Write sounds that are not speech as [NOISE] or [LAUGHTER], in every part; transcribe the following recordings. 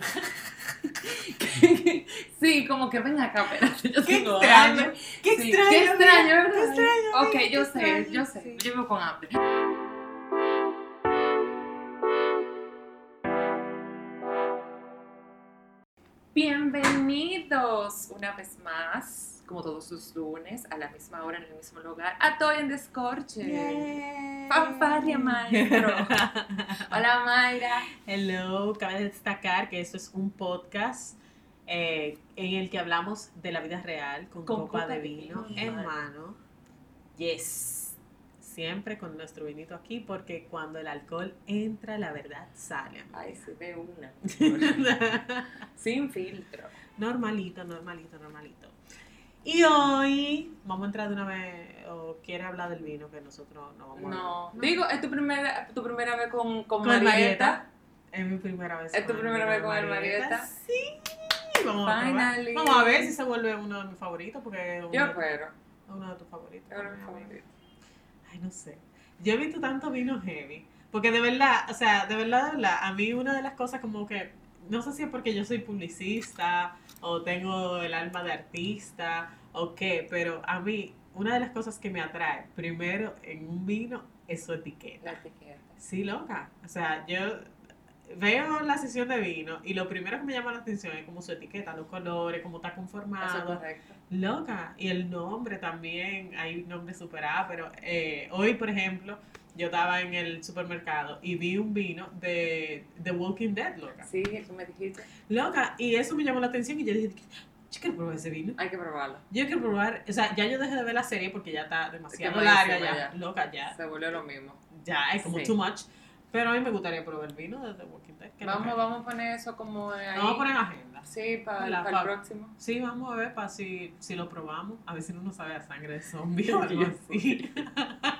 [LAUGHS] sí, como que ven acá, espérate, [LAUGHS] yo Qué tengo extraño. hambre. Qué Sí, extraño. Qué extraño, ¿verdad? Qué extraño. Ok, yo sé, yo sé. sí. Yo vivo con hambre. Bienvenidos una vez más, como todos los lunes, a la misma hora, en el mismo lugar, a Toy en Descorche. Yay. Fanfarria, maestro. [LAUGHS] Hola, Mayra. Hello, cabe destacar que esto es un podcast eh, en el que hablamos de la vida real con, Con copa, copa de de vino vino, en mano. Yes. Siempre con nuestro vinito aquí porque cuando el alcohol entra, la verdad sale. amiga. Ay, se ve una. [LAUGHS] Sin filtro. normalito, normalito, normalito. Y hoy vamos a entrar de una vez, o quiere hablar del vino que nosotros no vamos a No, digo, es tu primera, tu primera vez con, con, Con Marieta. Marieta. Es mi primera vez. ¿Es tu primera vez con de el Marieta? Sí. Vamos a, probar. Finally. vamos a ver si se vuelve uno de mis favoritos porque es uno, Yo de- espero. uno de tus favoritos. Yo creo que mi fue amiga. Ay, no sé. Yo he visto tanto vino heavy. Porque de verdad, o sea, de verdad, de verdad, a mí una de las cosas como que, no sé si es porque yo soy publicista o tengo el alma de artista o qué, pero a mí una de las cosas que me atrae primero en un vino es su etiqueta. La etiqueta. Sí, loca. O sea, yo veo la sesión de vino y lo primero que me llama la atención es como su etiqueta, los colores, cómo está es conformado. correcto. Loca. Y el nombre también, hay nombres super A, pero eh, hoy, por ejemplo, yo estaba en el supermercado y vi un vino de The Walking Dead, loca. Sí, que me dijiste. Loca. Y eso me llamó la atención y yo dije, yo quiero probar ese vino. Hay que probarlo. Yo quiero probar, o sea, ya yo dejé de ver la serie porque ya está demasiado larga, ya, ya. loca, ya, Se volvió lo mismo. ya es como Sí. too much. Pero a mí me gustaría probar el vino de The Walking Dead. ¿Qué Vamos, no vamos a poner eso como ahí. Vamos a poner en agenda. Sí, para, La- el próximo. Sí, vamos a ver para si, si lo probamos. A ver si no nos sabe a sangre de zombie [LAUGHS] o algo así. [LAUGHS]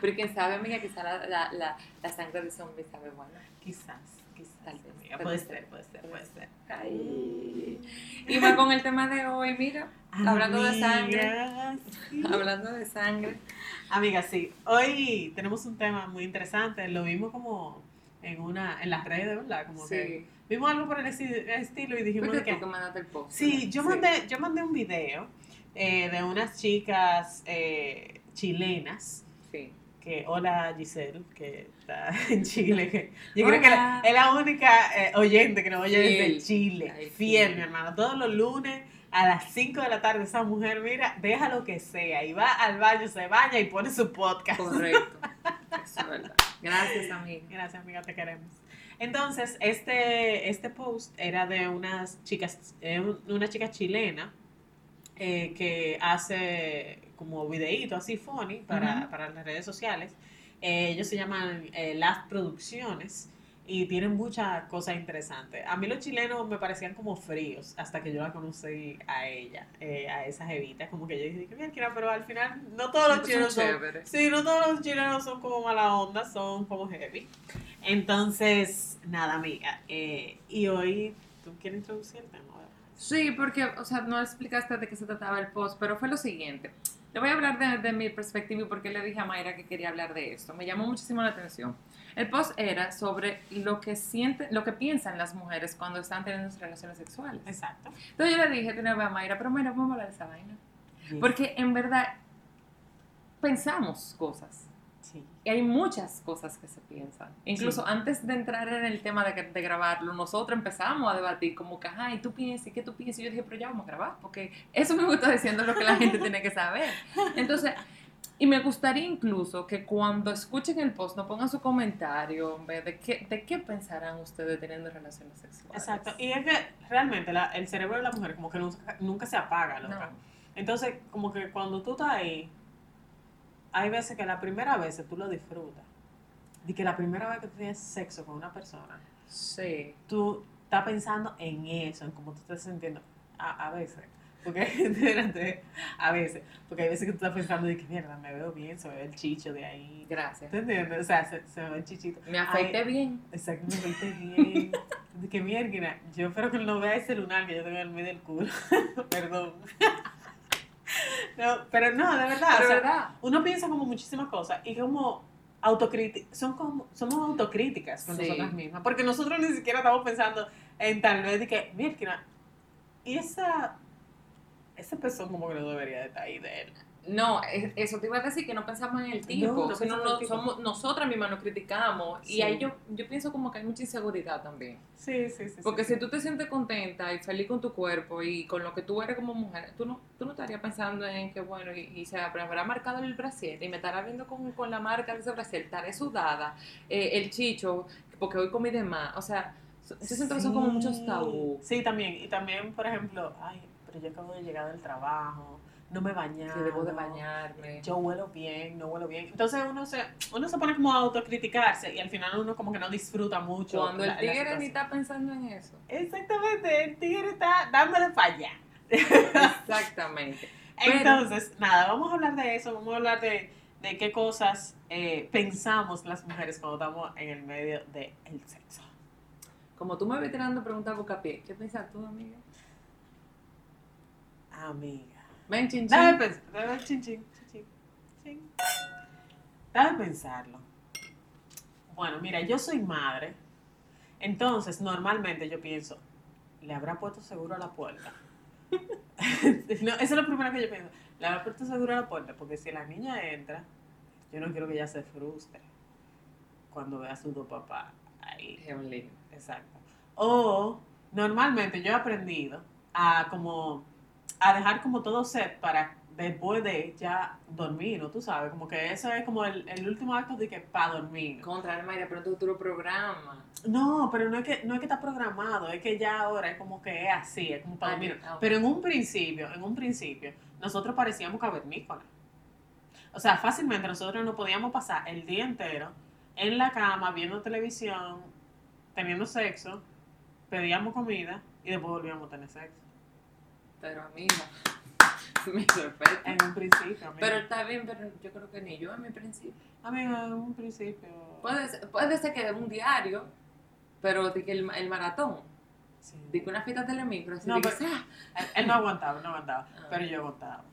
Pero quién sabe, amiga, quizá la, la, la, la sangre de zombie sabe buena. quizás, quizás. Tal vez, amiga. puede ser, ser, puede ser, puede ser. Ay. Y va con el tema de hoy, mira. Hablando de sangre. Sí. Hablando de sangre. Amiga, sí. Hoy tenemos un tema muy interesante. Lo vimos como en una en las redes, ¿verdad? Como que Sí. vimos algo por el esti- estilo y dijimos tú que que mandaste el post. Sí, yo mandé, yo mandé un video eh, de unas chicas eh, chilenas Sí. que hola Giselle, que está [LAUGHS] en Chile, que yo creo que es la única eh, oyente que nos oye desde. Chile, Ay, fiel, sí. mi hermano, todos los lunes a las 5 de la tarde esa mujer, mira, deja lo que sea y va al baño, se baña y pone su podcast. Correcto. [LAUGHS] Eso es verdad. Gracias, amiga. Gracias, amiga, te queremos. Entonces, este, este post era de unas chicas, eh, un- una chica chilena eh, que hace como videíto así funny para, Ujú. para las redes sociales. Eh, ellos se llaman eh, Las Producciones y tienen muchas cosas interesantes. A mí los chilenos me parecían como fríos hasta que yo la conocí a ella, eh, a esa jevita. Como que yo dije, que mira, pero al final no todos los chilenos son chéveres. Sí, no todos los chilenos son como mala onda, son como heavy. Entonces, nada, amiga. eh, y hoy, ¿tú quieres introducir el tema? Sí, porque, o sea, no explicaste de qué se trataba el post, pero fue lo siguiente. Le voy a hablar de, de mi perspectiva y por qué le dije a Mayra que quería hablar de esto. Me llamó muchísimo la atención. El post era sobre lo que sienten, lo que piensan las mujeres cuando están teniendo sus relaciones sexuales. Exacto. Entonces yo le dije vez a Mayra, pero Mayra, vamos a hablar de esa vaina. Porque en verdad pensamos cosas. Sí. Y hay muchas cosas que se piensan. Incluso antes de entrar en el tema de, de grabarlo, nosotros empezamos a debatir como que, ajá, ¿y tú piensas? ¿Y qué tú piensas? Y yo dije, pero ya vamos a grabar, porque eso me gusta diciendo lo que la gente tiene que saber. Entonces, y me gustaría incluso que cuando escuchen el post no pongan su comentario de qué, de qué pensarán ustedes teniendo relaciones sexuales. Exacto. Y es que realmente la- el cerebro de la mujer como que nunca, nunca se apaga, loca. No. Entonces, como que cuando tú estás ahí, hay veces que la primera vez tú lo disfrutas. Y que la primera vez que tú tienes sexo con una persona, Sí. tú estás pensando en eso, en cómo tú estás sintiendo. A, a veces. Porque, [LAUGHS] espérate, a veces. Porque hay veces que tú estás pensando de que mierda, me veo bien, se me ve el chicho de ahí. Gracias. ¿Te entiendes? O sea, se, se me ve el chichito. Me afeité Ay, bien. Exacto, me viste bien. De que mierda, yo espero que él no vea ese lunar que yo tengo en el medio del culo. [LAUGHS] Perdón. No, pero no, de verdad. Pero o sea, verdad. uno piensa como muchísimas cosas y como autocríticas, son como, somos autocríticas con Sí. nosotras mismas, porque nosotros ni siquiera estamos pensando, en tal vez de que, mira, y esa, ese pezón como que no debería de estar ahí de él. No, es- eso te iba a decir que no pensamos en el tipo, No, no sino somos nosotras mismas nos criticamos y Sí. ahí yo, yo pienso como que hay mucha inseguridad también. Sí, sí, sí. Porque sí. si tú te sientes contenta y feliz con tu cuerpo y con lo que tú eres como mujer, tú no, tú no estarías pensando en que, bueno, y, y se habrá marcado el brasier y me estará viendo con, con la marca de ese brasier, estaré sudada, eh, el chicho, porque hoy comí de más. O sea, yo siento que son como muchos Sí. tabú. Sí, también. Y también, por ejemplo, ay, pero yo acabo de llegar del trabajo, no me bañado. Que debo de bañarme. Yo huelo bien, no huelo bien. Entonces uno se, uno se pone como a autocriticarse y al final uno como que no disfruta mucho. Cuando el la- tigre ni está pensando en eso. Exactamente, el tigre está dándole para allá. Exactamente. [LAUGHS] Pero- Entonces, nada, vamos a hablar de eso, vamos a hablar de, de qué cosas eh, pensamos las mujeres cuando estamos en el medio del sexo. Como tú me ves tirando preguntas bocapié, ¿qué piensas tú, amiga? Amiga. Ven, chin, chin. Dame pensar, dame chin, chin, chin. Dame pensarlo. Bueno, mira, yo soy madre, entonces normalmente yo pienso, ¿le habrá puesto seguro a la puerta? [LAUGHS] no, eso es lo primero que yo pienso. Le habrá puesto seguro a la puerta, porque si la niña entra, yo no quiero que ella se frustre cuando vea a su dos papás ahí. Exacto. O normalmente yo he aprendido a como a dejar como todo set para después de ya dormir, ¿no? Tú sabes, como que eso es como el, el último acto de que para dormir. Contra Mayra, pero entonces tú lo programas. No, pero no es que no es que está programado, es que ya ahora es como que es así, es como para Ah, dormir. Pero en un principio, en un principio, nosotros parecíamos cavernícolas. O sea, fácilmente nosotros no podíamos pasar el día entero en la cama viendo televisión, teniendo sexo, pedíamos comida y después volvíamos a tener sexo. Pero amiga, [LAUGHS] me sorprende. En un principio, amiga. Pero está bien, pero yo creo que ni yo en mi principio. Amiga, en un principio. Puede ser, puede ser que de un diario, pero de que el, el maratón, Sí. de que una fiesta telemicro, así No, de que, pero-. [LAUGHS] Él, él no aguantaba, no aguantaba. Ah. Pero yo aguantaba.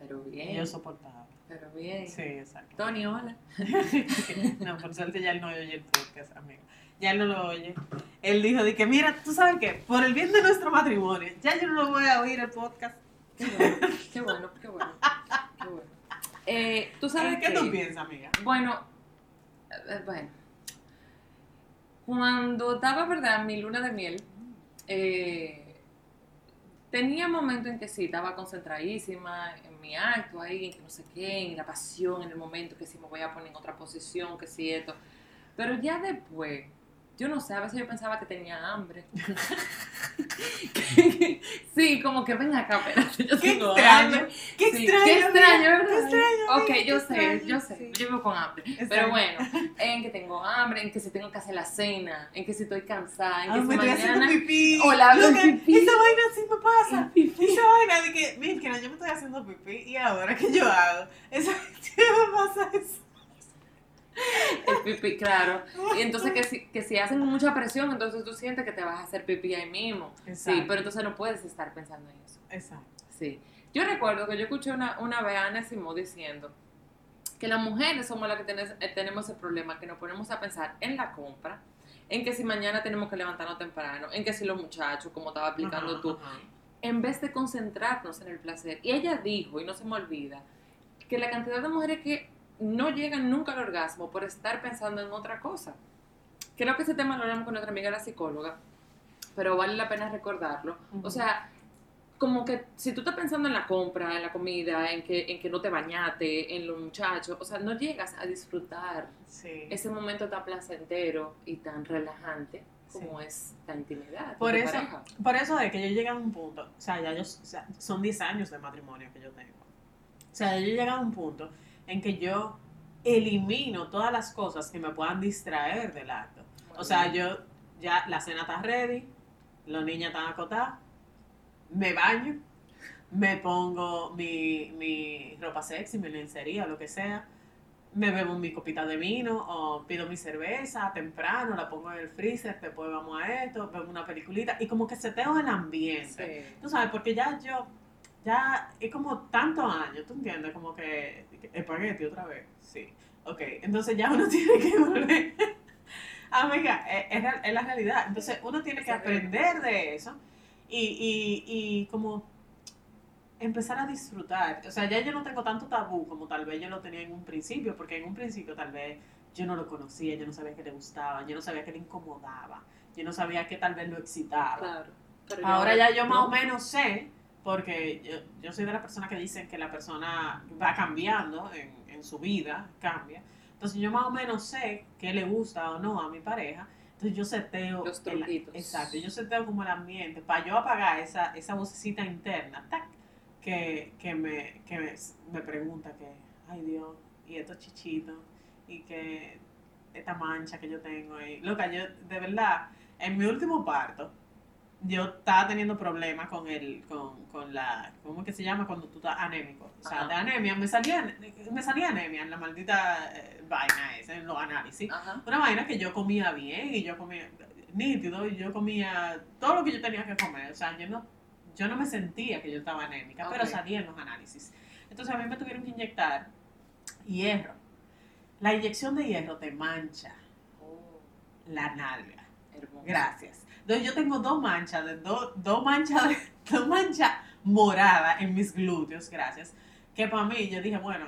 Pero bien, yo soportaba. pero bien. Sí, exacto. Tony, hola. [LAUGHS] no, por suerte ya él no oye el podcast, amigo. Ya no lo oye. Él dijo de que, mira, tú sabes qué, por el bien de nuestro matrimonio, ya yo no lo voy a oír el podcast. Qué bueno, qué bueno, qué bueno. Qué bueno. Eh, ¿Tú sabes ¿Qué qué? tú piensas, amiga? Bueno, eh, bueno. Cuando estaba, ¿verdad? Mi luna de miel, eh, tenía momentos en que sí, estaba concentradísima en mi acto ahí, en que no sé qué, en la pasión, en el momento que sí me voy a poner en otra posición, que sí esto. Pero ya después, yo no sé, a veces yo pensaba que tenía hambre. [LAUGHS] sí, como que ven acá, espérate, yo Qué tengo extraño. hambre. Qué Sí, extraño. Qué extraño, ¿verdad? Qué extraño. Ok, yo qué sé, yo sé, sí. yo vivo con hambre. Pero bueno, en que tengo hambre, en que si tengo que hacer la cena, en que si estoy cansada, en que me si estoy haciendo mañana. pipí. O la hago Loca, pipí. Esa vaina sí me pasa. Pipí. Esa vaina de que, mira, que no, yo me estoy haciendo pipí y ahora que yo hago, esa [LAUGHS] sí me pasa eso. El pipí, claro. Y entonces que si, que si hacen mucha presión, entonces tú sientes que te vas a hacer pipí ahí mismo. Sí, Exacto. pero entonces no puedes estar pensando en eso. Exacto. Sí. Yo recuerdo que yo escuché una, una vez a Ana Simó diciendo que las mujeres somos las que eh, tenemos ese problema, que nos ponemos a pensar en la compra, en que si mañana tenemos que levantarnos temprano, en que si los muchachos, como estaba explicando Ajá, tú, ajá. en vez de concentrarnos en el placer. Y ella dijo, y no se me olvida, que la cantidad de mujeres que no llegan nunca al orgasmo por estar pensando en otra cosa. Creo que ese tema lo hablamos con nuestra amiga la psicóloga, pero vale la pena recordarlo. O sea, como que si tú estás pensando en la compra, en la comida, en que, en que no te bañaste, en los muchachos, o sea, no llegas a disfrutar Sí. ese momento tan placentero y tan relajante como es la intimidad. Por eso, pareja. por eso es que yo llegué a un punto, o sea, ya yo, o sea, son 10 años de matrimonio que yo tengo. O sea, yo llegué a un punto en que yo elimino todas las cosas que me puedan distraer del acto. O sea, yo ya la cena está ready, los niños están acotados, me baño, me pongo mi, mi ropa sexy, mi lencería, lo que sea, me bebo mi copita de vino o pido mi cerveza temprano, la pongo en el freezer, después vamos a esto, vemos una peliculita y como que seteo el ambiente. Sí. Tú sabes, porque ya yo, ya es como tantos años, ¿tú entiendes? Como que espagueti otra vez, sí. Ok, entonces ya uno [LAUGHS] tiene que volver Amiga, es, es la- es la realidad. Entonces uno tiene que aprender de eso y, y, y como empezar a disfrutar. O sea, ya yo no tengo tanto tabú como tal vez yo lo tenía en un principio, porque en un principio tal vez yo no lo conocía, yo no sabía que le gustaba, yo no sabía que le incomodaba, yo no sabía que tal vez lo excitaba. Claro. Pero Ahora ya yo más o menos sé, porque yo, yo soy de las personas que dicen que la persona va cambiando en, en su vida, cambia. Entonces yo más o menos sé qué le gusta o no a mi pareja. Entonces yo seteo. Los el- truquitos. exacto, yo seteo como el ambiente para yo apagar esa, esa vocecita interna, tac, que, que, me, que me, me pregunta que, ay Dios, y estos chichitos, y que esta mancha que yo tengo. Y, loca, yo de verdad, en mi último parto, yo estaba teniendo problemas con el, con, con la, ¿cómo es que se llama? Cuando tú estás anémico. O sea, Ajá. de anemia, me salía, me salía anemia en la maldita eh, vaina esa, en los análisis. Ajá. Una vaina que yo comía bien y yo comía nítido y yo comía todo lo que yo tenía que comer. O sea, yo no, yo no me sentía que yo estaba anémica, pero salía en los análisis. Entonces a mí me tuvieron que inyectar hierro. La inyección de hierro te mancha Oh, la nalga. hermoso. Gracias. Entonces yo tengo dos manchas, de dos, dos manchas, de- [LAUGHS] dos manchas moradas en mis glúteos, gracias. Que para mí yo dije, bueno,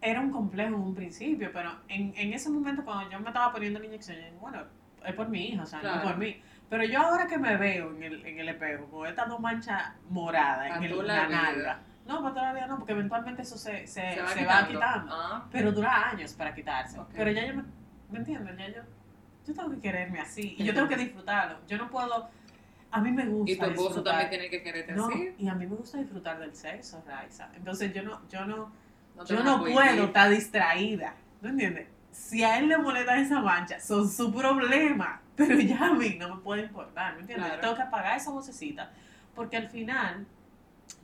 era un complejo en un principio, pero en, en ese momento cuando yo me estaba poniendo la inyección, yo dije, bueno, es por mi hija, o sea, no Claro. por mí. Pero yo ahora que me veo en el, en el espejo con estas dos manchas moradas en el, la nalga, no, para todavía no, porque eventualmente eso se, se, Se va se va quitando. Ah, Pero dura años para quitarse. Pero ya yo me, ¿me entiendes? Ya yo, yo tengo que quererme así y yo tengo que disfrutarlo. Yo no puedo, a mí me gusta y tu esposo disfrutar. también tiene que quererte No, así. y a mí me gusta disfrutar del sexo, Raiza. Entonces yo no, yo no, yo no puedo estar distraída. ¿No entiendes? Si a él le molesta esa mancha, son su problema. [LAUGHS] Pero ya a mí no me puede importar, ¿me entiendes? Claro. Yo tengo que apagar esa vocecita. Porque al final,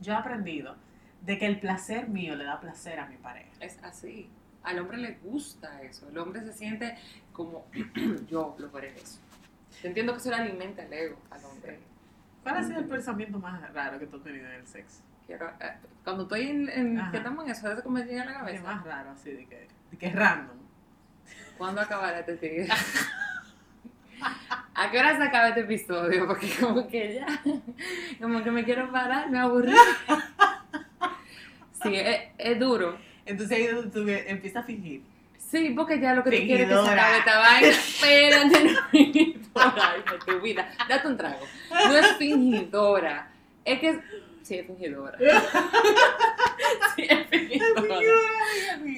yo he aprendido de que el placer mío le da placer a mi pareja. Es así. Al hombre le gusta eso. El hombre se siente como [CLEARS THROAT] yo logré eso. Yo entiendo que eso le alimenta el ego al hombre. ¿Cuál ha sido el pensamiento más raro que tú has tenido en el sexo? Quiero, eh, cuando estoy en, en que estamos en eso, es como me llega a la ¿Qué cabeza. más raro así de que, de que es random? ¿Cuándo acabará este tigre? [LAUGHS] [LAUGHS] ¿A qué hora se acaba este episodio? Porque como que ya, [LAUGHS] como que me quiero parar, me aburrí. Sí, es, es duro. Entonces ahí es donde tú empiezas a fingir. Sí, porque ya lo que tú quieres es que se acabe esta vaina. [LAUGHS] Espérate, no tu vida. Date un trago. No es fingidora. Es que. Sí, es fingidora. [LAUGHS] Sí, es fingidora.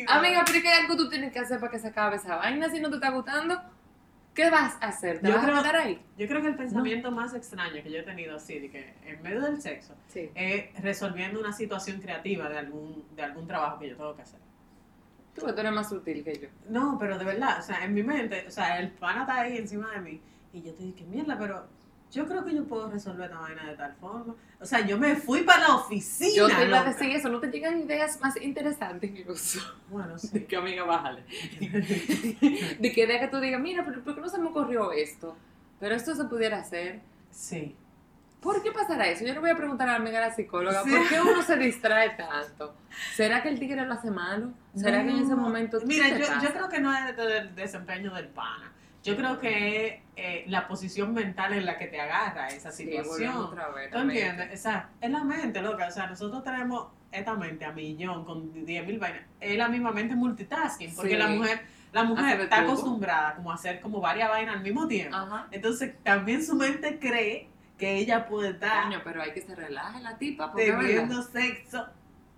Amiga, pero es que algo que tú tienes que hacer para que se acabe esa vaina. Si no te está gustando, ¿qué vas a hacer? ¿Te Yo vas creo- a quedar ahí? Yo creo que el pensamiento más extraño que yo he tenido así, de que en medio del sexo, Sí. es resolviendo una situación creativa de algún, de algún trabajo que yo tengo que hacer. Tú, tú eres más sutil que yo. No, pero de verdad, o sea, en mi mente, o sea, el pana está ahí encima de mí y yo te dije, mierda, pero yo creo que yo puedo resolver esta vaina de tal forma. O sea, yo me fui para la oficina. Yo te iba a decir eso, ¿no te llegan ideas más interesantes incluso? Bueno, [LAUGHS] De sí. que amiga, bájale. [LAUGHS] De que idea que tú digas, mira, pero ¿por qué no se me ocurrió esto? Pero esto se pudiera hacer. sí. ¿Por qué pasará eso? Yo le voy a preguntar a la amiga la psicóloga, Sí. ¿por qué uno se distrae tanto? ¿Será que el tigre lo hace malo? ¿Será que en ese No. momento Mira, yo, yo creo que no es del desempeño del pana. Yo creo que es eh, la posición mental en la que te agarra esa Sí, situación. otra vez, ¿Tú la mente. entiendes? O sea, es la mente, loca. O sea, nosotros tenemos esta mente a millón con 10 mil vainas. Es la misma mente multitasking, porque Sí. la mujer, la mujer está todo. acostumbrada como a hacer como varias vainas al mismo tiempo. Ajá. Entonces, también su mente cree que ella puede estar Coño, pero hay que se relaje la tipa, teniendo sexo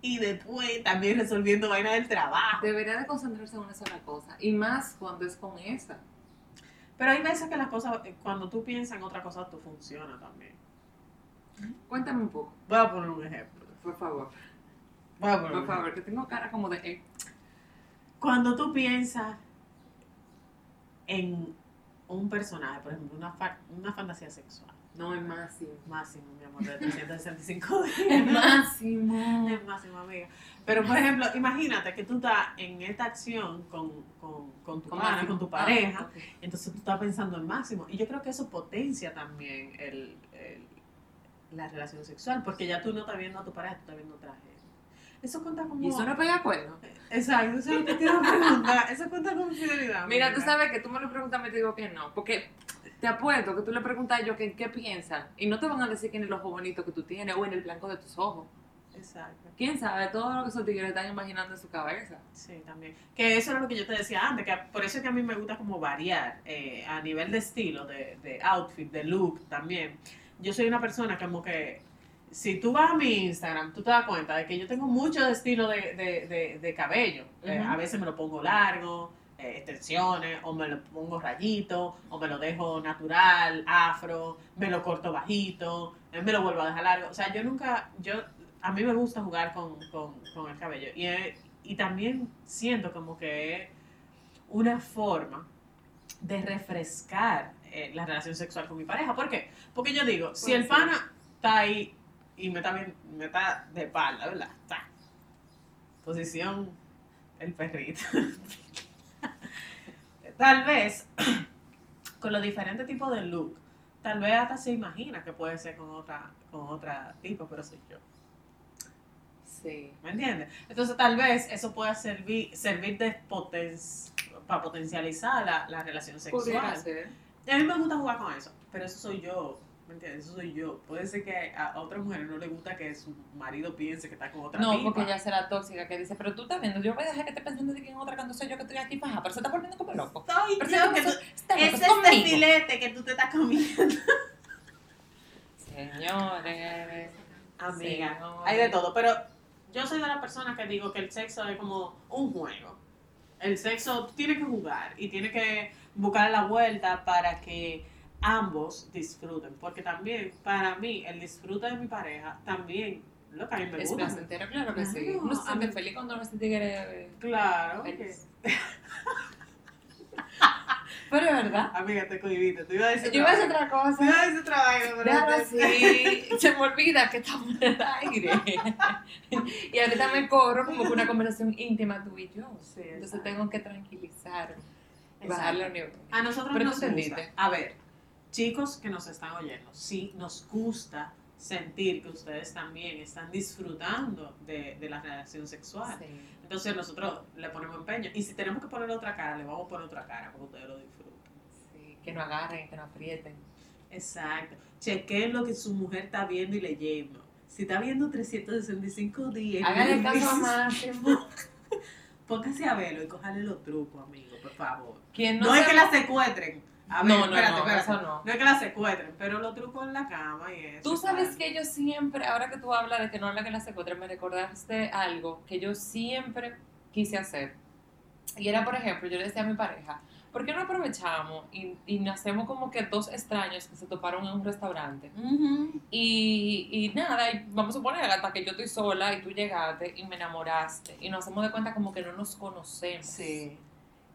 y después también resolviendo vainas del trabajo. Debería de concentrarse en una sola cosa. Y más cuando es con esa. Pero hay veces que las cosas, eh, cuando tú piensas en otra cosa, tú funciona también. Cuéntame un poco, Voy a poner un ejemplo. por favor. Voy a poner un Por ejemplo. favor, que tengo cara como de... eh, Cuando tú piensas en un personaje, por ejemplo, una, fa- una fantasía sexual, no, es máximo. máximo, mi amor, de 365 [LAUGHS] Es días. máximo. Es máximo, amiga. Pero, por ejemplo, imagínate que tú estás en esta acción con, con, con tu pana, con tu Ah, pareja, entonces tú estás pensando en máximo. Y yo creo que eso potencia también el, el- la relación sexual, porque ya tú no estás viendo a tu pareja, tú estás viendo otra gente. Eso cuenta como... ¿Y eso no pega acuerdo? Exacto, eso es lo que te a preguntar. Eso cuenta como fidelidad. Mira, tú sabes que tú me lo preguntas, me digo que no. Porque te apuesto que tú le preguntas a ellos qué, qué piensan. Y no te van a decir que en el ojo bonito que tú tienes o en el blanco de tus ojos. Exacto. ¿Quién sabe todo lo que esos tigres están imaginando en su cabeza? Sí, también. Que eso era lo que yo te decía antes, que por eso es que a mí me gusta como variar eh, a nivel de estilo, de, de outfit, de look también. Yo soy una persona como que, si tú vas a mi Instagram, tú te das cuenta de que yo tengo mucho estilo de, de, de, de cabello. Eh, a veces me lo pongo largo, eh, extensiones, o me lo pongo rayito, o me lo dejo natural, afro, me lo corto bajito, eh, me lo vuelvo a dejar largo. O sea, yo nunca, yo, a mí me gusta jugar con, con, con el cabello. Y, y también siento como que es una forma de refrescar la relación sexual con mi pareja. ¿Por qué? Porque yo digo, si el pana está ahí y me está, bien- me está de espalda, ¿verdad? Está. Posición el perrito. [LAUGHS] tal vez, [CLEARS THROAT] con los diferentes tipos de look, tal vez hasta se imagina que puede ser con otra, con otra tipo, pero soy yo. Sí. ¿Me entiendes? Entonces tal vez eso pueda servir, servir de poten- para potencializar la, la relación sexual. ser. Y a mí me gusta jugar con eso, pero eso soy yo. ¿Me entiendes? Eso soy yo. Puede ser que a, a otras mujeres no le gusta que su marido piense que está con otra No, tipa. porque ella será tóxica que dice, pero tú estás viendo, yo voy a dejar que esté pensando de que en otra cuando soy yo que estoy aquí paja, pero se está volviendo como loco. Soy Pero yo que tú- Ese es el filete que tú te estás comiendo. Señores. Amiga, Señores. hay de todo, pero yo soy de la persona que digo que el sexo es como un juego. El sexo tiene que jugar y tiene que buscar la vuelta para que ambos disfruten, porque también para mí el disfrute de mi pareja también lo que a mí me Es gusta. placentero, claro que sí. Uno se siente feliz cuando uno se tigre Claro. que- [LAUGHS] Pero es verdad. Amiga, te cohibiste. Tú ibas a decir Yo iba a decir otra otra vaina. Tú ibas cosa. a decir otra vaina, pero Déjalo no te- así. Se me olvida que estamos en el aire. [LAUGHS] y ahorita me corro como que una conversación íntima tú y yo. Sí, Entonces tengo que tranquilizarme. Bajarle el nivel. A nosotros Pero nos gusta. A ver, chicos que nos están oyendo, sí nos gusta sentir que ustedes también están disfrutando de, de la relación sexual. Sí. Entonces nosotros le ponemos empeño. Y si tenemos que poner otra cara, le vamos a poner otra cara para que ustedes lo disfruten. Sí, Que no agarren, que no aprieten. Exacto. Chequeen lo que su mujer está viendo y leyendo. Si está viendo 365 días, Háganle caso a meses, Máximo. [LAUGHS] póngase a verlo y cójale los trucos, amigo, por favor. No, no, es que la secuestren. A ver, No, no, espérate, no, espérate. eso no. No es que la secuestren, pero los trucos en la cama y eso. Tú sabes que yo siempre, ahora que tú hablas de que no habla que la secuestra, me recordaste algo que yo siempre quise hacer. Y era, por ejemplo, yo le decía a mi pareja, ¿por qué no aprovechamos y, y hacemos como que dos extraños que se toparon en un restaurante? Y, y nada, y vamos a suponer hasta que yo estoy sola y tú llegaste y me enamoraste y nos hacemos de cuenta como que no nos conocemos. Sí,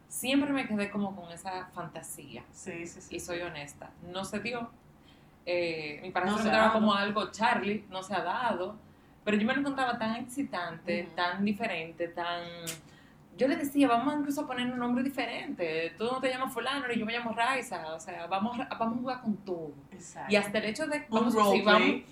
Siempre me quedé como con esa fantasía sí, sí. sí. y soy honesta. No se dio. Eh, mi pareja No se como algo Charlie, no se ha dado. Pero yo me lo encontraba tan excitante, tan diferente, tan. Yo le decía, vamos incluso a poner un nombre diferente. Tú no te llamas Fulano ni yo me llamo Raiza. O sea, vamos a, vamos a jugar con todo. Exacto. Y hasta el hecho de. un vamos- si vamos- sí,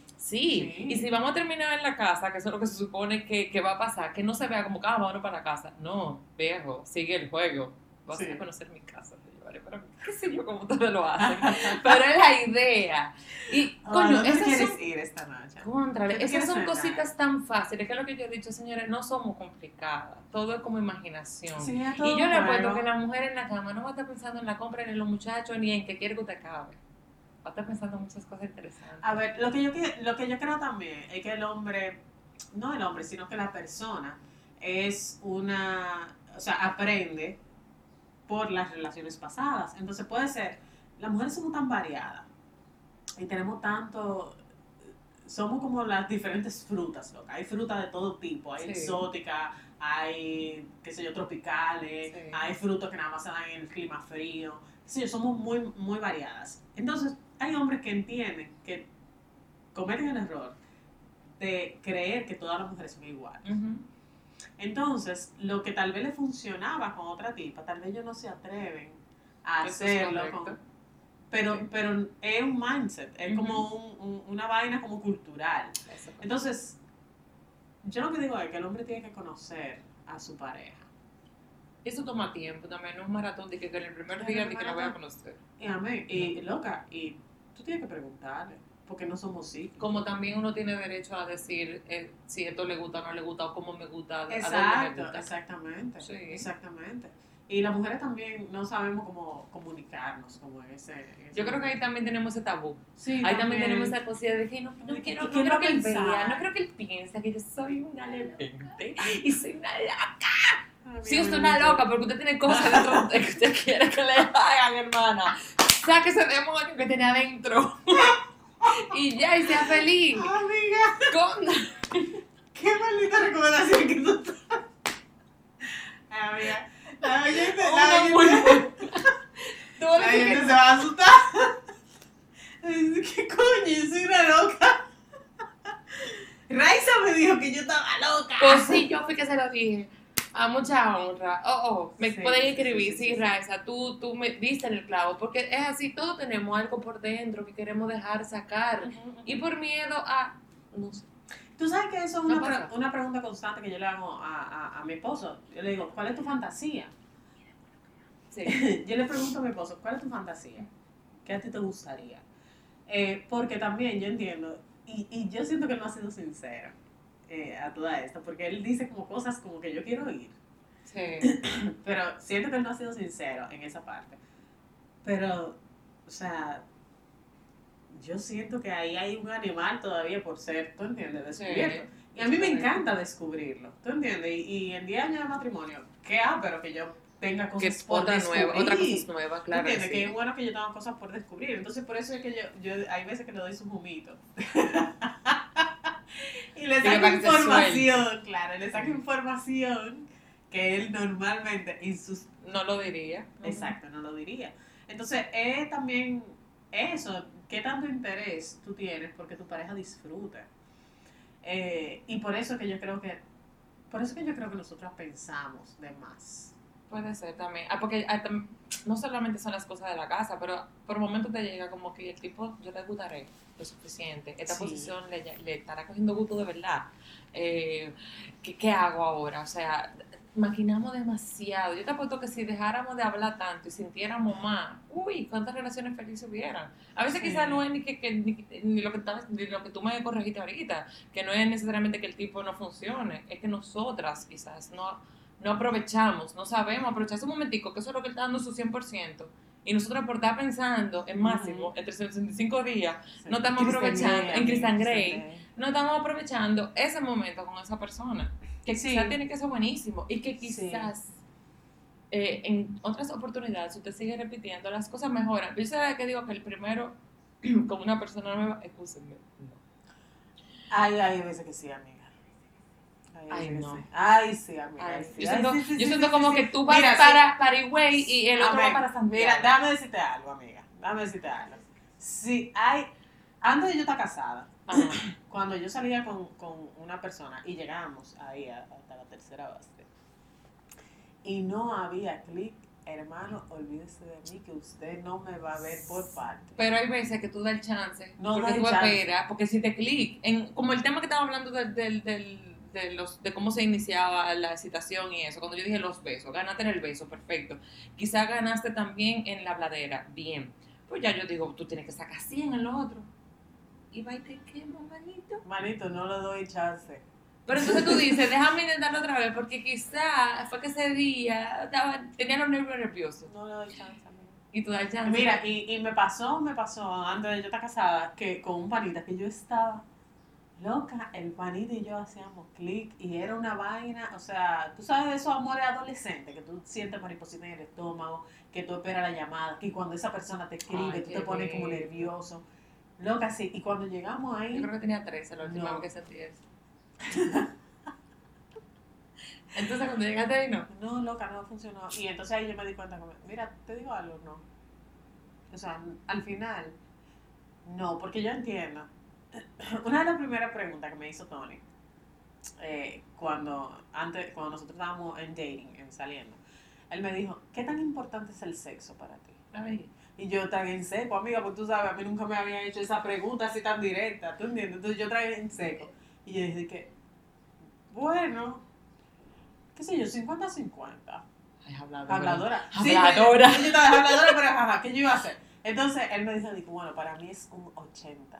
Sí. y si vamos a terminar en la casa, que eso es lo que se supone que, que va a pasar, que no se vea como que ah, vámonos para la casa. No, viejo, sigue el juego. Vas Sí. a conocer mi casa, te llevaré para mí. [LAUGHS] ¿Qué sé yo cómo ustedes lo hacen? [LAUGHS] Pero es la idea. Y, Ah, coño, ¿dónde esas quieres son, ir esta noche? Contrale, ¿Qué te esas son cenar? cositas tan fáciles, que es lo que yo he dicho, señores, no somos complicadas, todo es como imaginación. Sí, y yo le apuesto que la mujer en la cama no va a estar pensando en la compra, ni en los muchachos, ni en que quiere que usted acabe. Va a estar pensando en muchas cosas interesantes. A ver, lo que, yo, lo que yo creo también es que el hombre, no el hombre, sino que la persona es una, o sea, aprende por las relaciones pasadas. Entonces puede ser, las mujeres somos tan variadas y tenemos tanto, somos como las diferentes frutas, loca. Hay frutas de todo tipo, hay Sí. exóticas, hay, qué sé yo, tropicales, Sí. hay frutos que nada más se dan en el clima frío. Sí, somos muy, muy variadas. Entonces, hay hombres que entienden que cometen el error de creer que todas las mujeres son iguales. Entonces, lo que tal vez le funcionaba con otra tipa, tal vez ellos no se atreven a Eso hacerlo. con- pero, Sí. pero es un mindset, es como un- un- una vaina como cultural. Eso. Entonces, yo lo que digo es que el hombre tiene que conocer a su pareja. Eso toma tiempo también, no es un maratón de que, que en el primer día de que la voy a conocer. Y amén, y loca, y tú tienes que preguntarle, porque no somos hijos. Como también uno tiene derecho a decir eh, si esto le gusta o no le gusta, o cómo me gusta, a dónde me Exacto, gusta. exactamente. Sí. Exactamente. Y las mujeres también no sabemos cómo comunicarnos, como ese... ese Yo creo que ahí también tenemos ese tabú. Sí, Ahí también tenemos esa cosilla de que no, no ¿Y quiero, qué- no quiero va a que él vea, no creo que él piense que yo soy una lemente y soy una loca. Sí, usted es una loca porque usted tiene cosas dentro que usted quiere que le hagan, hermana. Sáquese ese demonio que tiene adentro. [LAUGHS] y ya, y sea feliz. Amiga, Con... [LAUGHS] qué maldita recomendación que tú estás. Amiga, la oyente, la que- [LAUGHS] se va a asustar. ¿Qué coño? Yo soy una loca. Raiza me dijo que yo estaba loca. Pues sí, yo fui que se lo dije. A mucha honra. Oh, oh, me Sí, sí, escribir, sí, sí. Raiza, tú, tú me diste en el clavo, porque es así, todos tenemos algo por dentro que queremos dejar sacar. Y por miedo a, no sé, Tú sabes que eso es No una, pre- una pregunta constante que yo le hago a, a, a mi esposo. Yo le digo, ¿cuál es tu fantasía? sí. [LAUGHS] yo le pregunto a mi esposo, ¿cuál es tu fantasía? ¿Qué a ti te gustaría? Eh, porque también yo entiendo, y, y yo siento que no ha sido sincero eh, a toda esto, porque él dice como cosas como que yo quiero ir, Sí. [COUGHS] pero siento que él no ha sido sincero en esa parte. Pero, o sea, yo siento que ahí hay un animal todavía por ser, ¿tú entiendes? Descubierto. Y a mí me encanta descubrirlo, ¿tú entiendes? Y, y en 10 años de matrimonio, ¿qué hago? Pero que yo tenga Que cosas es por otra descubrir. nueva, otra cosa nueva, ¿Tú claro. entiendes? sí. Que es bueno que yo tenga cosas por descubrir. Entonces, por eso es que yo, yo hay veces que le doy su humito. [LAUGHS] y le se información, claro, le saco información que él normalmente en sus... No lo diría. Exacto, no lo diría. Entonces, es también eso, qué tanto interés tú tienes porque tu pareja disfruta. Eh, y por eso que yo creo que, por eso que yo creo que nosotros pensamos de más. Puede ser también. Ah, porque ah, tam- no solamente son las cosas de la casa, pero por momentos te llega como que el tipo, yo le gustaré lo suficiente. Esta Sí. posición le, le estará cogiendo gusto de verdad. Eh, ¿qué, ¿Qué hago ahora? O sea, maquinamos demasiado. Yo te apuesto que si dejáramos de hablar tanto y sintiéramos más, uy, cuántas relaciones felices hubieran. A veces Sí. quizás no es ni, que, que- ni, ni lo que estabas- ni lo que tú me corregiste ahorita, que no es necesariamente que el tipo no funcione, es que nosotras quizás no, no aprovechamos, no sabemos aprovechar ese momentico, que eso es lo que él está dando su 100%. Y nosotros por estar pensando en máximo, Ujú. entre 65 días, Sí. No estamos Christian aprovechando Grey, en Christian Grey. Grey. no estamos aprovechando ese momento con esa persona, que Sí. quizás tiene que ser buenísimo y que Sí. quizás eh, en otras oportunidades, si usted sigue repitiendo, las cosas mejoran. Yo sé que digo que el primero, [CLEARS THROAT] con una persona nueva, escúchenme. Ay, hay veces que sí, amiga. Ay, Ay, no. Ay, sí, amiga. Ay, ay, sí. yo siento, sí, yo como que tú vas Mira, para, para Higüey y el otro va para Santiago. Mira, déjame decirte algo, amiga. Déjame decirte algo. Si hay, antes de yo estar casada, Ajá. [CLEARS THROAT] cuando yo salía con, con una persona y llegamos ahí hasta la tercera base y no había clic, hermano, olvídese de mí que usted no me va a ver por parte. Pero hay veces que tú das el chance, No porque da tú chance. esperas, porque si te clic, en, como el tema que estaba hablando del, del, del- de, los, de cómo se iniciaba la excitación y eso, cuando yo dije los besos, ganaste en el beso, perfecto. Quizás ganaste también en la habladera, bien. Pues ya yo digo, tú tienes que sacar 100 en lo otro. Y va y te quema, manito. Manito, no le doy chance. Pero entonces tú dices, déjame intentarlo otra vez, porque quizás fue que ese día estaba, tenía los nervios nerviosos. No le doy chance, amiga. Y tú das chance. Mira, y, y me pasó, me pasó antes de yo estar casada, que con un panita que yo estaba loca, el panita y yo hacíamos clic y era una vaina, o sea, tú sabes de esos amores adolescentes, que tú sientes mariposita en el estómago, que tú esperas la llamada, que cuando esa persona te escribe, Ay, tú te pones como nervioso. Loca, sí, y cuando llegamos ahí, Yo creo que tenía 13 la última No. vez que sentí eso. [LAUGHS] Entonces cuando llegaste ahí, no. no, loca, no funcionó. Y entonces ahí yo me di cuenta, como, mira, te digo algo, no. O sea, al final, no, porque yo entiendo. [COUGHS] Una de las primeras preguntas que me hizo Tony, eh, cuando, antes, cuando nosotros estábamos en dating, en saliendo, él me dijo, ¿qué tan importante es el sexo para ti? Y yo tragué en seco, amiga, porque tú sabes, a mí nunca me habían hecho esa pregunta así tan directa, ¿tú entiendes? Entonces yo tragué en seco. Y yo dije que, bueno, qué sé yo, 50-50. Ay, habladora. Habladora. Habladora. Sí, yo estaba habladora, pero jaja, ¿qué yo iba a hacer? Entonces él me dijo, dijo, bueno, para mí es un 80.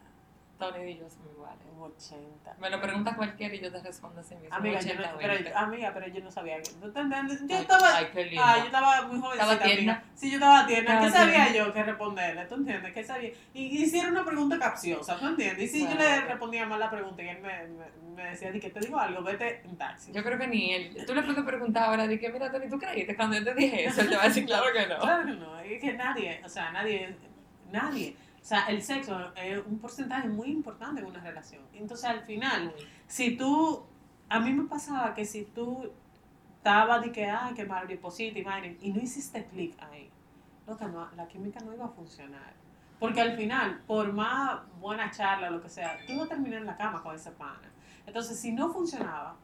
Tony y yo somos iguales. Un 80. Me lo pregunta cualquiera y yo te respondo así mismo. Amiga, yo 80, no, 20. pero, amiga, pero yo no sabía. que- ¿tú te entiendes? Yo Ay, estaba, Ay, qué lindo. ah, yo estaba muy jovencita. Estaba tierna. amiga. Sí, yo estaba tierna. ¿Qué sabía yo que responderle? ¿Tú entiendes? ¿Qué sabía? Y hiciera una pregunta capciosa, ¿tú entiendes? Y si yo le respondía mal la pregunta y él me, me, me decía, di que te digo algo, vete en taxi. Yo creo que ni él. Tú le puedes preguntar ahora, de que mira, Tony, ¿tú creíste cuando yo te dije eso? Él te va a decir, claro que no. [LAUGHS] Claro que no, es que nadie, o sea, nadie, nadie. O sea, el sexo es un porcentaje muy importante en una relación. Entonces, al final, si tú, a mí me pasaba que si tú estabas de que, ay, que mariposita y no hiciste clic ahí, loca, no, la química no iba a funcionar. Porque al final, por más buena charla lo que sea, tú ibas a terminar en la cama con ese pana. Entonces, si no funcionaba,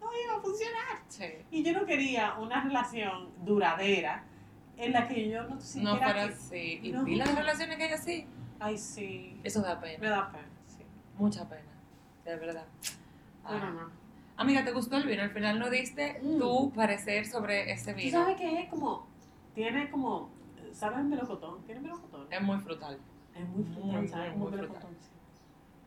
no iba a funcionar. Sí. Y yo no quería una relación duradera en la que yo no No sintiera fuera que... así. Y No. de relaciones que hay así. Ay, sí. Eso da Me pena. da pena, sí. Mucha pena. De verdad. Pero Ah. no. Amiga, ¿te gustó el vino? Al final no diste Mm. tu parecer sobre ese ¿Tú vino. sabes que es como... Tiene como... ¿Sabes el melocotón? ¿Tiene melocotón? Es muy frutal. Es muy muy, frutal, ¿sabes? muy, muy melocotón, sí.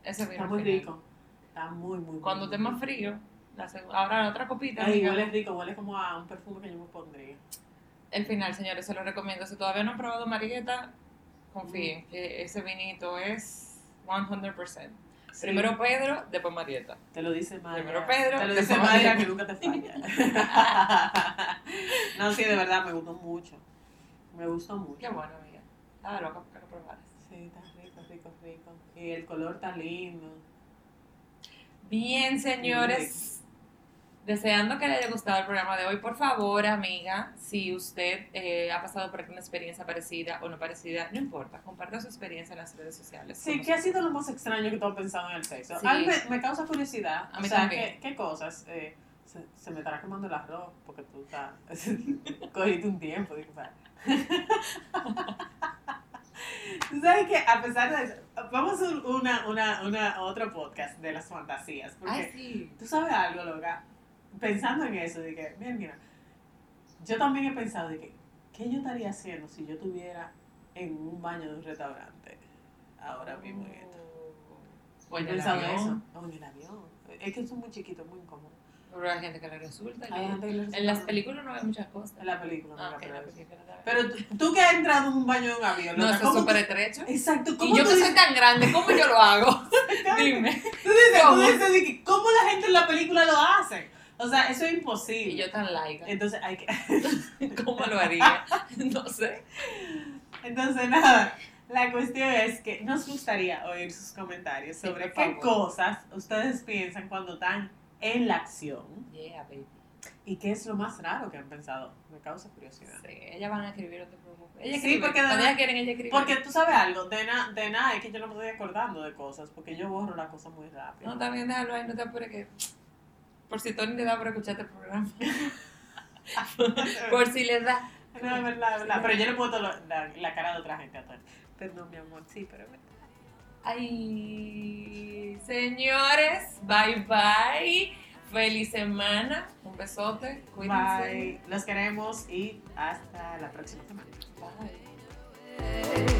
Ese vino. Está muy final. rico. Está muy, muy Cuando esté muy más frío, la ahora la otra copita. Ay, amiga. huele rico, huele como a un perfume que yo me pondría. El final, señores, se lo recomiendo. Si todavía no han probado Marieta, confíen Mm. que ese vinito es 100%. Sí. Primero Pedro, después Marieta. Te lo dice Mayra. Primero Pedro, Te lo dice Mayra Mayra. que nunca te falla. [LAUGHS] no, sí, de verdad, me gustó mucho. Me gustó mucho. Qué bueno, amiga. Estaba loca porque lo probaras. Sí, está rico, rico, rico. Y el color está lindo. Bien, señores. Deseando que le haya gustado el programa de hoy, por favor, amiga, si usted eh, ha pasado por alguna experiencia parecida o no parecida, no importa, comparta su experiencia en las redes sociales. Sí, ¿qué ha sido lo más extraño que tú has pensado en el sexo? Sí. A mí me, me causa curiosidad. A mí o sea. ¿qué, qué cosas? Eh, se, se me estará quemando el arroz porque tú estás. [LAUGHS] Cogiste un tiempo. Digo. [LAUGHS] Tú sabes que a pesar de eso, vamos a una, una, una, otro podcast de las fantasías. Porque Ay, sí. tú sabes algo, loca. Pensando en eso, de que, mira, mira, yo también he pensado de que, ¿qué yo estaría haciendo si yo estuviera en un baño de un restaurante ahora mismo en esto? O He en el avión. eso. O en el avión. Es que son muy chiquitos, muy incómodos. Pero hay gente que le resulta. Hay gente que le En resulta las mal. películas no hay muchas cosas. En la película, no Ah, la ok, en la película. película también. Pero tú, tú que has entrado en un baño de un avión, No, eso es ¿cómo súper estrecho. Exacto, ¿cómo Y yo que soy tan grande, ¿cómo yo lo hago? [LAUGHS] Dime. Tú dices, tú ¿Cómo? dices de que, ¿cómo la gente en la película lo hace? O sea, eso es imposible. Y yo tan laica. Entonces hay que... [LAUGHS] ¿Cómo lo haría? [LAUGHS] No sé. Entonces, nada, la cuestión es que nos gustaría oír sus comentarios Sí, sobre qué cosas ustedes piensan cuando están en la acción Yeah, baby. y qué es lo más raro que han pensado. Me causa curiosidad. Sí, ellas van a escribir, no te preocupes. Ellas Sí, escriben. porque ellas quieren, ellas escriben. Porque tú sabes algo, de nada de nada es que yo no me estoy acordando de cosas, porque yo borro las cosas muy rápido. No, también déjalo ahí, no te apures que... Por si Tony le da por escuchar este programa. [LAUGHS] por si les da. No, es verdad, es verdad. Pero yo le puedo la, la, la cara de otra gente atrás. Perdón, mi amor, sí, pero es verdad. Ay, señores, bye bye. Feliz semana. Un besote. Cuídense. Bye. Los queremos y hasta la próxima semana. Bye.